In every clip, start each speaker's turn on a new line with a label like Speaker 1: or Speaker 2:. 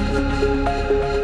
Speaker 1: Música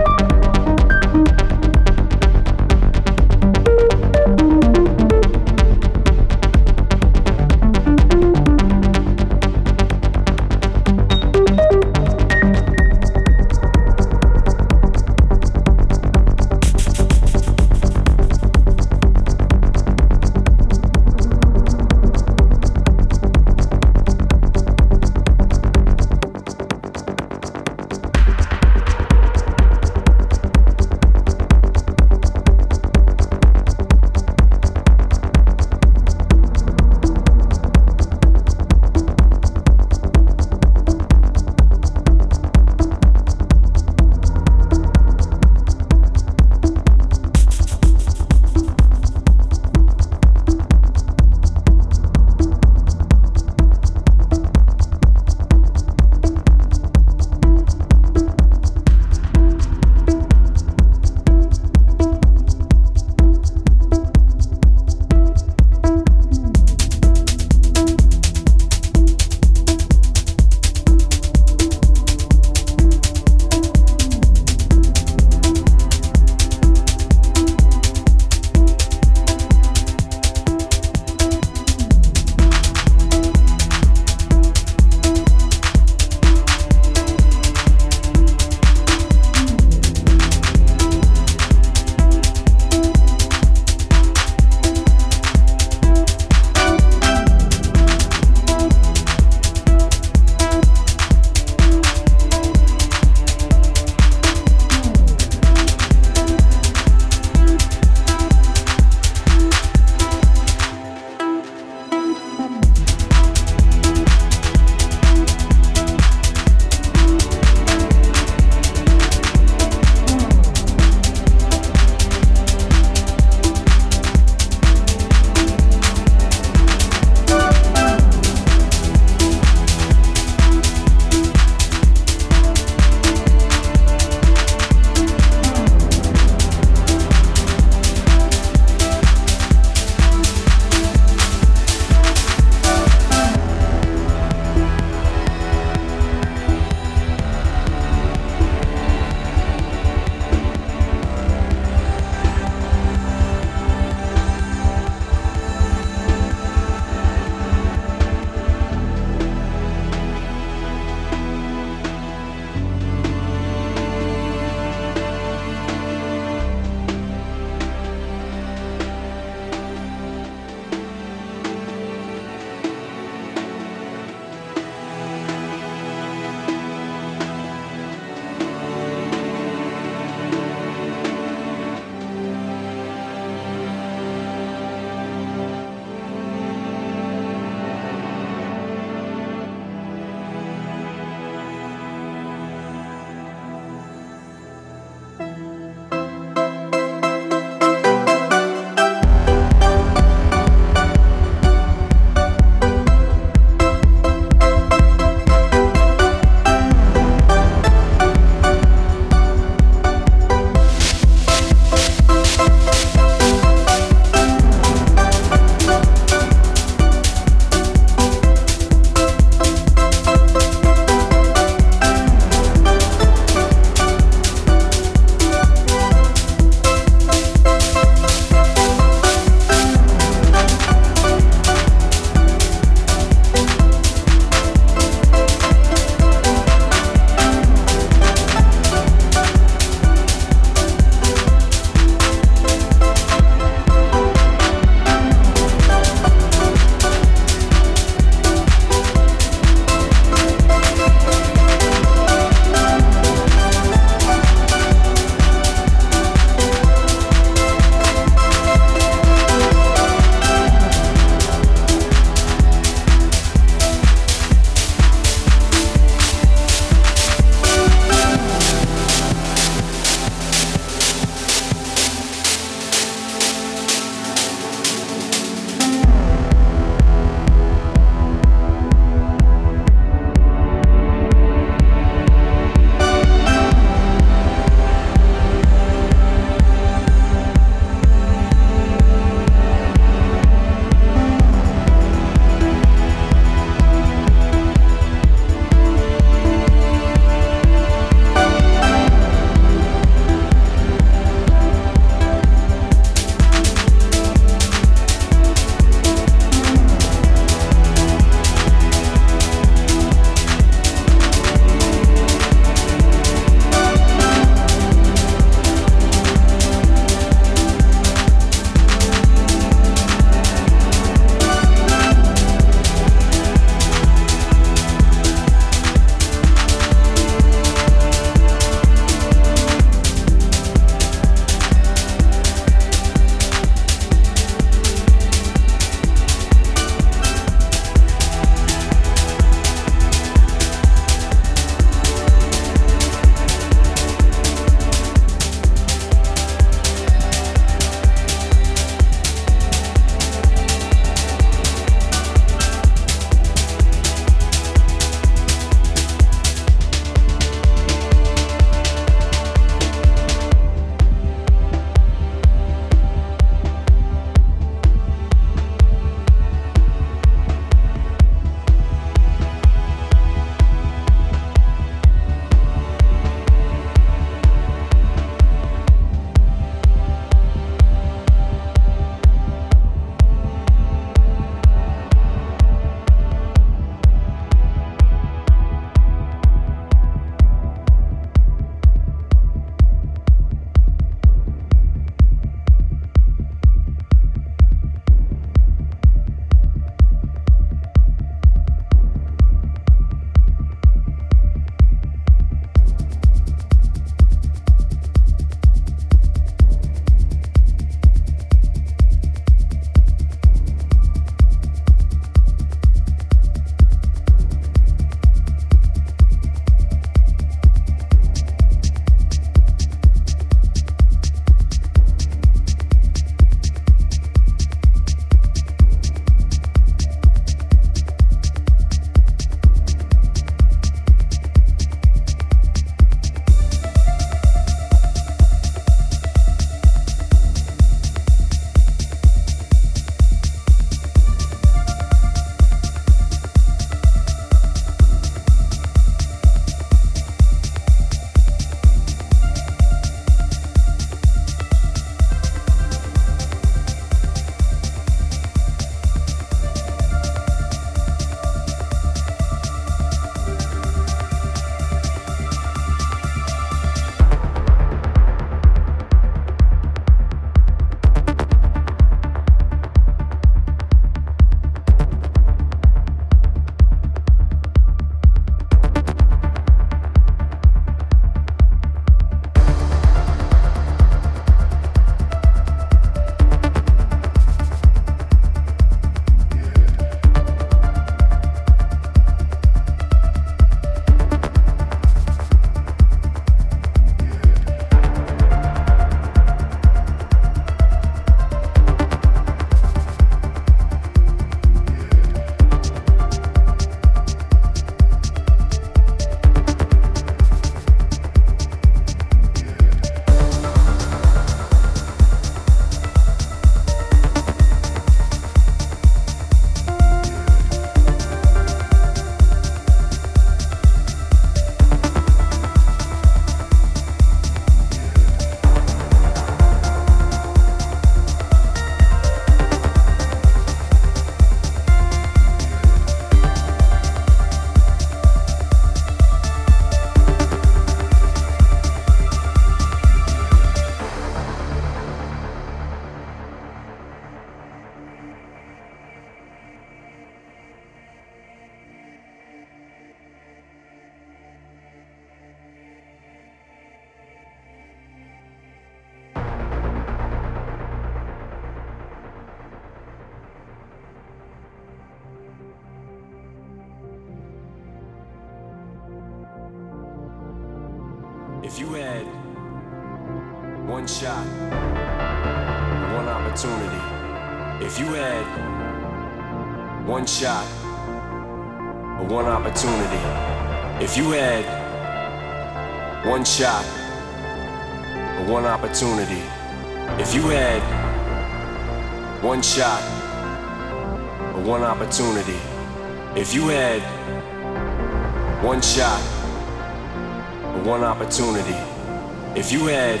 Speaker 1: If you
Speaker 2: had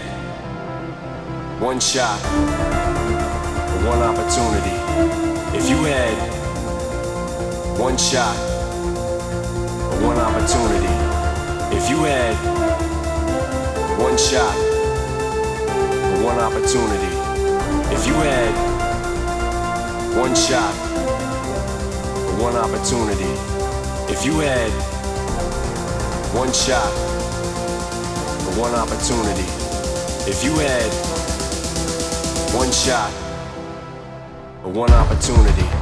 Speaker 2: one shot, one opportunity. If you had one shot, one opportunity. If you had one shot, one opportunity. If you had one shot, one opportunity. If you had one shot, one opportunity. If you had one shot, or one opportunity.